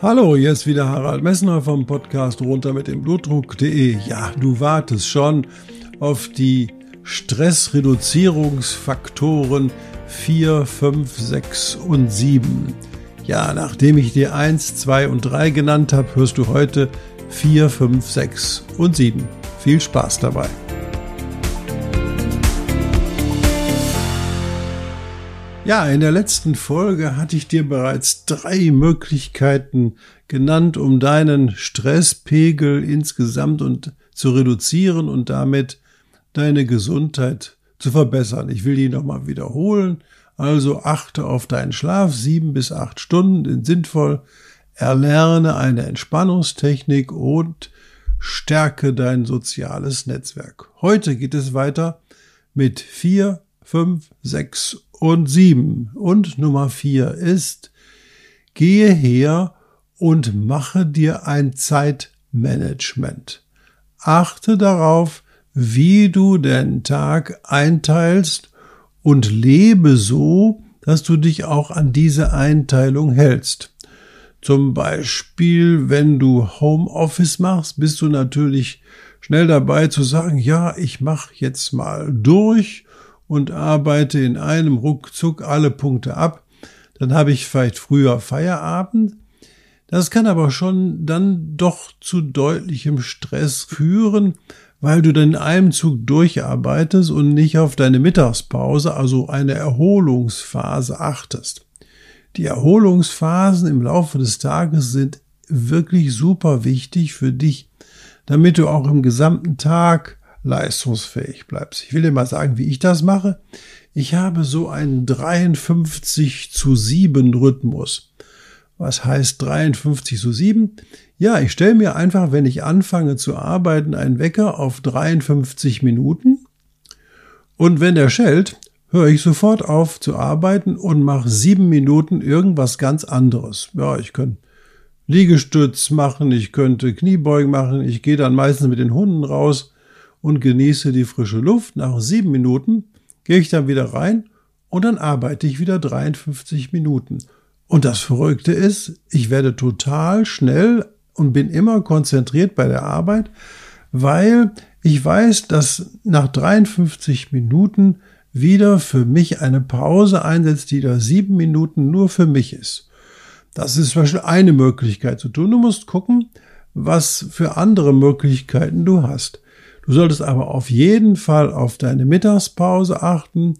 Hallo, hier ist wieder Harald Messner vom Podcast runter mit dem Blutdruck.de. Ja, du wartest schon auf die Stressreduzierungsfaktoren 4, 5, 6 und 7. Ja, nachdem ich dir 1, 2 und 3 genannt habe, hörst du heute 4, 5, 6 und 7. Viel Spaß dabei. Ja, in der letzten Folge hatte ich dir bereits drei Möglichkeiten genannt, um deinen Stresspegel insgesamt und zu reduzieren und damit deine Gesundheit zu verbessern. Ich will die nochmal wiederholen. Also achte auf deinen Schlaf, sieben bis acht Stunden sind sinnvoll. Erlerne eine Entspannungstechnik und stärke dein soziales Netzwerk. Heute geht es weiter mit vier, fünf, sechs und sieben. Und Nummer vier ist, gehe her und mache dir ein Zeitmanagement. Achte darauf, wie du den Tag einteilst und lebe so, dass du dich auch an diese Einteilung hältst. Zum Beispiel, wenn du Homeoffice machst, bist du natürlich schnell dabei zu sagen, ja, ich mache jetzt mal durch und arbeite in einem Ruckzuck alle Punkte ab. Dann habe ich vielleicht früher Feierabend. Das kann aber schon dann doch zu deutlichem Stress führen, weil du dann in einem Zug durcharbeitest und nicht auf deine Mittagspause, also eine Erholungsphase achtest. Die Erholungsphasen im Laufe des Tages sind wirklich super wichtig für dich, damit du auch im gesamten Tag leistungsfähig bleibst. Ich will dir mal sagen, wie ich das mache. Ich habe so einen 53 zu 7 Rhythmus. Was heißt 53 zu 7? Ja, ich stelle mir einfach, wenn ich anfange zu arbeiten, einen Wecker auf 53 Minuten. Und wenn der schellt, höre ich sofort auf zu arbeiten und mache sieben Minuten irgendwas ganz anderes. Ja, ich könnte Liegestütz machen, ich könnte Kniebeugen machen, ich gehe dann meistens mit den Hunden raus und genieße die frische Luft. Nach sieben Minuten gehe ich dann wieder rein und dann arbeite ich wieder 53 Minuten. Und das Verrückte ist, ich werde total schnell und bin immer konzentriert bei der Arbeit, weil ich weiß, dass nach 53 Minuten wieder für mich eine Pause einsetzt, die da sieben Minuten nur für mich ist. Das ist zum Beispiel eine Möglichkeit zu tun. Du musst gucken, was für andere Möglichkeiten du hast. Du solltest aber auf jeden Fall auf deine Mittagspause achten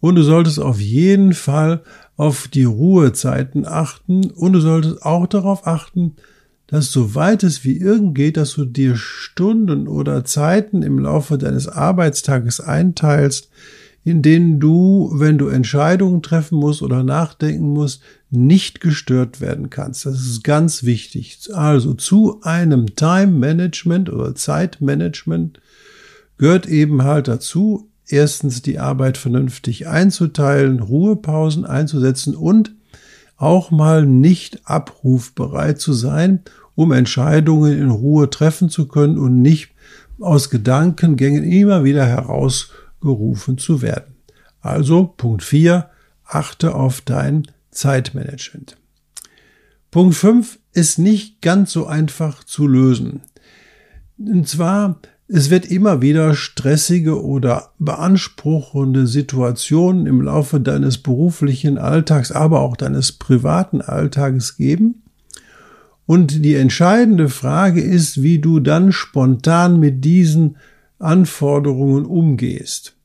und du solltest auf jeden Fall auf die Ruhezeiten achten und du solltest auch darauf achten, dass so weit es wie irgend geht, dass du dir Stunden oder Zeiten im Laufe deines Arbeitstages einteilst, in denen du, wenn du Entscheidungen treffen musst oder nachdenken musst, nicht gestört werden kannst. Das ist ganz wichtig. Also zu einem Time Management oder Zeitmanagement gehört eben halt dazu, erstens die Arbeit vernünftig einzuteilen, Ruhepausen einzusetzen und auch mal nicht abrufbereit zu sein, um Entscheidungen in Ruhe treffen zu können und nicht aus Gedankengängen immer wieder herausgerufen zu werden. Also Punkt 4, achte auf dein Zeitmanagement. Punkt 5 ist nicht ganz so einfach zu lösen. Und zwar es wird immer wieder stressige oder beanspruchende Situationen im Laufe deines beruflichen Alltags, aber auch deines privaten Alltages geben. Und die entscheidende Frage ist, wie du dann spontan mit diesen Anforderungen umgehst.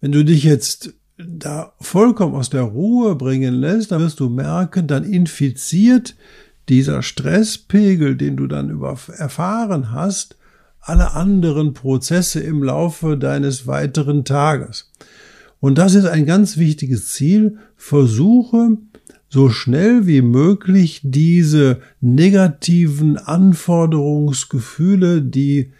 Wenn du dich jetzt da vollkommen aus der Ruhe bringen lässt, dann wirst du merken, dann infiziert dieser Stresspegel, den du dann über erfahren hast, alle anderen Prozesse im Laufe deines weiteren Tages. Und das ist ein ganz wichtiges Ziel. Versuche so schnell wie möglich diese negativen Anforderungsgefühle, die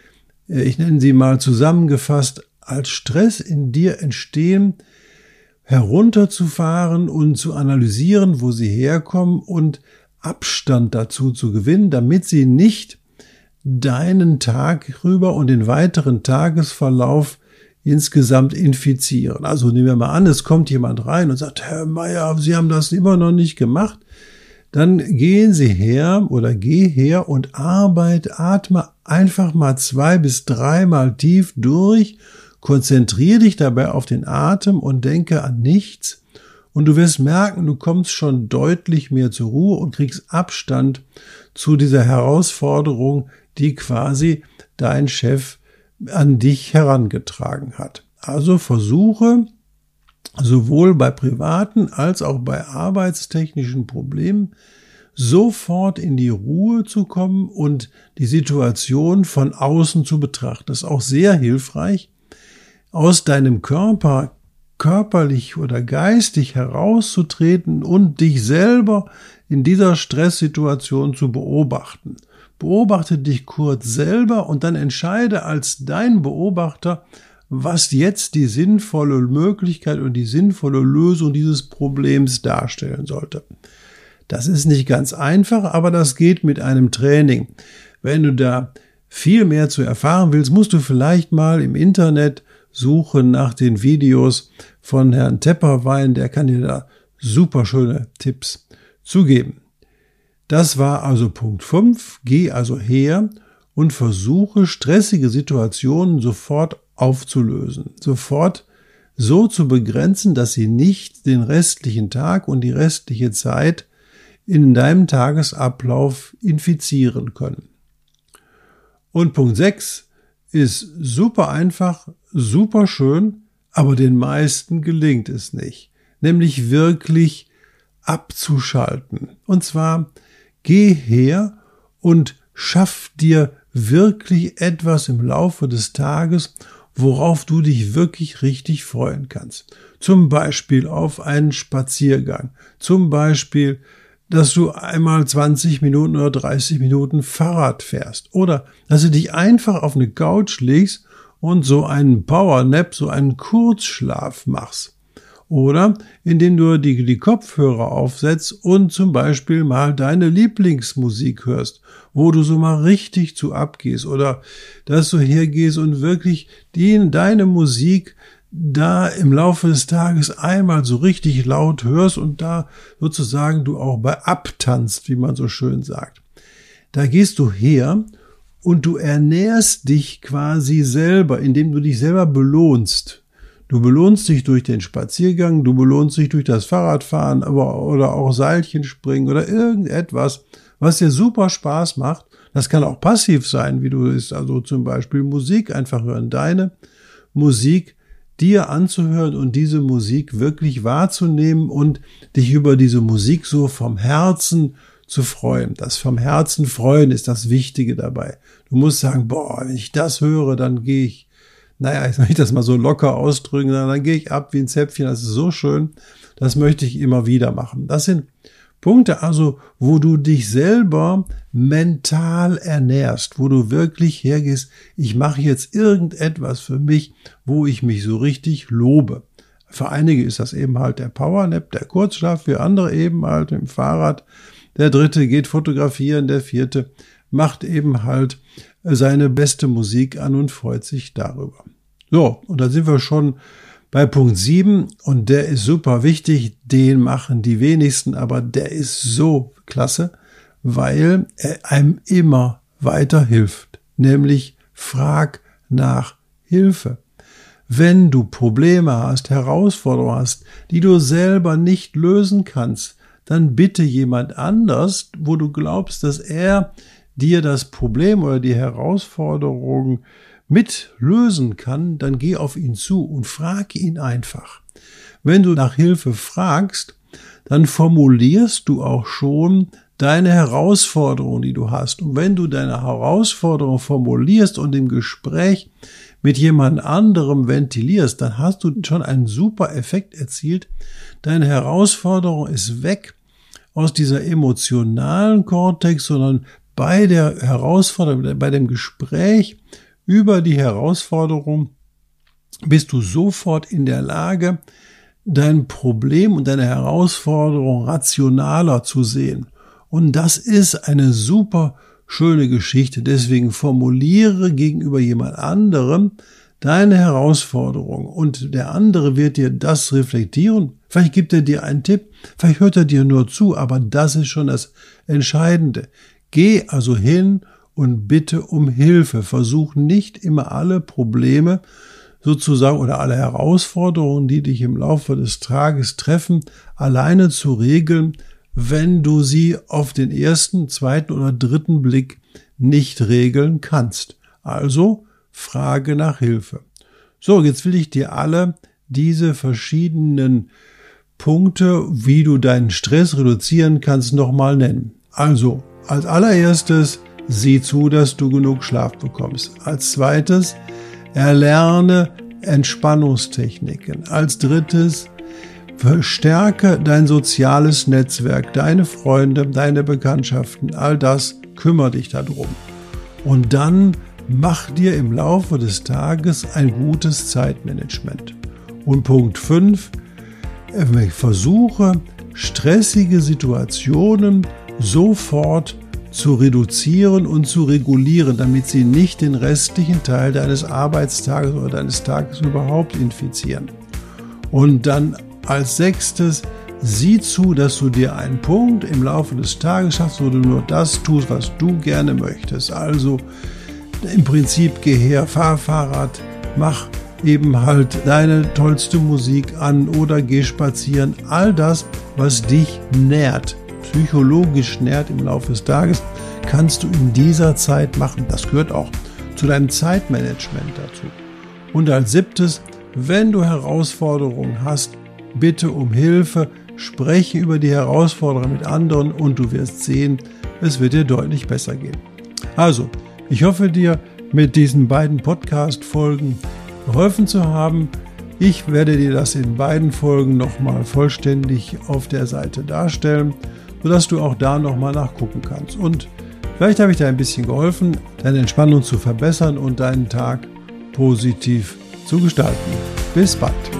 äh, ich nenne sie mal zusammengefasst, als Stress in dir entstehen, herunterzufahren und zu analysieren, wo sie herkommen und Abstand dazu zu gewinnen, damit sie nicht deinen Tag rüber und den weiteren Tagesverlauf insgesamt infizieren. Also nehmen wir mal an, es kommt jemand rein und sagt, Herr Meier, Sie haben das immer noch nicht gemacht. Dann gehen Sie her oder geh her und arbeite, atme einfach mal zwei bis dreimal tief durch, konzentriere dich dabei auf den Atem und denke an nichts und du wirst merken, du kommst schon deutlich mehr zur Ruhe und kriegst Abstand zu dieser Herausforderung, die quasi dein Chef an dich herangetragen hat. Also versuche sowohl bei privaten als auch bei arbeitstechnischen Problemen sofort in die Ruhe zu kommen und die Situation von außen zu betrachten. Das ist auch sehr hilfreich, aus deinem Körper körperlich oder geistig herauszutreten und dich selber in dieser Stresssituation zu beobachten. Beobachte dich kurz selber und dann entscheide als dein Beobachter, was jetzt die sinnvolle Möglichkeit und die sinnvolle Lösung dieses Problems darstellen sollte. Das ist nicht ganz einfach, aber das geht mit einem Training. Wenn du da viel mehr zu erfahren willst, musst du vielleicht mal im Internet suchen nach den Videos von Herrn Tepperwein, der kann dir da super schöne Tipps zugeben. Das war also Punkt 5. Geh also her und versuche stressige Situationen sofort aufzulösen, sofort so zu begrenzen, dass sie nicht den restlichen Tag und die restliche Zeit in deinem Tagesablauf infizieren können. Und Punkt 6 ist super einfach, super schön, aber den meisten gelingt es nicht, nämlich wirklich abzuschalten. Und zwar geh her und schaff dir wirklich etwas im Laufe des Tages, worauf du dich wirklich richtig freuen kannst. Zum Beispiel auf einen Spaziergang, zum Beispiel dass du einmal 20 Minuten oder 30 Minuten Fahrrad fährst oder dass du dich einfach auf eine Couch legst und so einen Powernap, so einen Kurzschlaf machst. Oder indem du die, die Kopfhörer aufsetzt und zum Beispiel mal deine Lieblingsmusik hörst, wo du so mal richtig zu abgehst. Oder dass du hergehst und wirklich die, deine Musik da im Laufe des Tages einmal so richtig laut hörst und da sozusagen du auch bei abtanzt, wie man so schön sagt. Da gehst du her und du ernährst dich quasi selber, indem du dich selber belohnst. Du belohnst dich durch den Spaziergang, du belohnst dich durch das Fahrradfahren, aber oder auch Seilchen springen oder irgendetwas, was dir super Spaß macht. Das kann auch passiv sein, wie du es also zum Beispiel Musik einfach hören. Deine Musik dir anzuhören und diese Musik wirklich wahrzunehmen und dich über diese Musik so vom Herzen zu freuen. Das vom Herzen freuen ist das Wichtige dabei. Du musst sagen, boah, wenn ich das höre, dann gehe ich, naja, ich soll ich das mal so locker ausdrücken, dann gehe ich ab wie ein Zäpfchen. Das ist so schön. Das möchte ich immer wieder machen. Das sind Punkte also, wo du dich selber mental ernährst, wo du wirklich hergehst, ich mache jetzt irgendetwas für mich, wo ich mich so richtig lobe. Für einige ist das eben halt der Powernap, der Kurzschlaf, für andere eben halt im Fahrrad. Der dritte geht fotografieren, der vierte macht eben halt seine beste Musik an und freut sich darüber. So, und da sind wir schon bei Punkt 7, und der ist super wichtig, den machen die wenigsten, aber der ist so klasse, weil er einem immer weiter hilft. Nämlich frag nach Hilfe. Wenn du Probleme hast, Herausforderungen hast, die du selber nicht lösen kannst, dann bitte jemand anders, wo du glaubst, dass er dir das Problem oder die Herausforderung mit lösen kann, dann geh auf ihn zu und frag ihn einfach. Wenn du nach Hilfe fragst, dann formulierst du auch schon deine Herausforderung, die du hast. Und wenn du deine Herausforderung formulierst und im Gespräch mit jemand anderem ventilierst, dann hast du schon einen super Effekt erzielt. Deine Herausforderung ist weg aus dieser emotionalen Kortex, sondern bei der Herausforderung, bei dem Gespräch über die Herausforderung bist du sofort in der Lage, dein Problem und deine Herausforderung rationaler zu sehen. Und das ist eine super schöne Geschichte. Deswegen formuliere gegenüber jemand anderem deine Herausforderung und der andere wird dir das reflektieren. Vielleicht gibt er dir einen Tipp, vielleicht hört er dir nur zu, aber das ist schon das Entscheidende. Geh also hin und bitte um Hilfe. Versuch nicht immer alle Probleme sozusagen oder alle Herausforderungen, die dich im Laufe des Tages treffen, alleine zu regeln, wenn du sie auf den ersten, zweiten oder dritten Blick nicht regeln kannst. Also frage nach Hilfe. So, jetzt will ich dir alle diese verschiedenen Punkte, wie du deinen Stress reduzieren kannst, nochmal nennen. Also, als allererstes, sieh zu, dass du genug Schlaf bekommst. Als zweites, erlerne Entspannungstechniken. Als drittes, verstärke dein soziales Netzwerk, deine Freunde, deine Bekanntschaften, all das, kümmere dich darum. Und dann mach dir im Laufe des Tages ein gutes Zeitmanagement. Und Punkt 5, versuche stressige Situationen sofort zu reduzieren und zu regulieren, damit sie nicht den restlichen Teil deines Arbeitstages oder deines Tages überhaupt infizieren. Und dann als sechstes, sieh zu, dass du dir einen Punkt im Laufe des Tages schaffst, wo du nur das tust, was du gerne möchtest. Also im Prinzip geh her, fahr Fahrrad, mach eben halt deine tollste Musik an oder geh spazieren. All das, was dich nährt psychologisch nährt im Laufe des Tages, kannst du in dieser Zeit machen. Das gehört auch zu deinem Zeitmanagement dazu. Und als siebtes, wenn du Herausforderungen hast, bitte um Hilfe, spreche über die Herausforderungen mit anderen und du wirst sehen, es wird dir deutlich besser gehen. Also, ich hoffe dir mit diesen beiden Podcast-Folgen geholfen zu haben. Ich werde dir das in beiden Folgen nochmal vollständig auf der Seite darstellen sodass du auch da nochmal nachgucken kannst. Und vielleicht habe ich dir ein bisschen geholfen, deine Entspannung zu verbessern und deinen Tag positiv zu gestalten. Bis bald.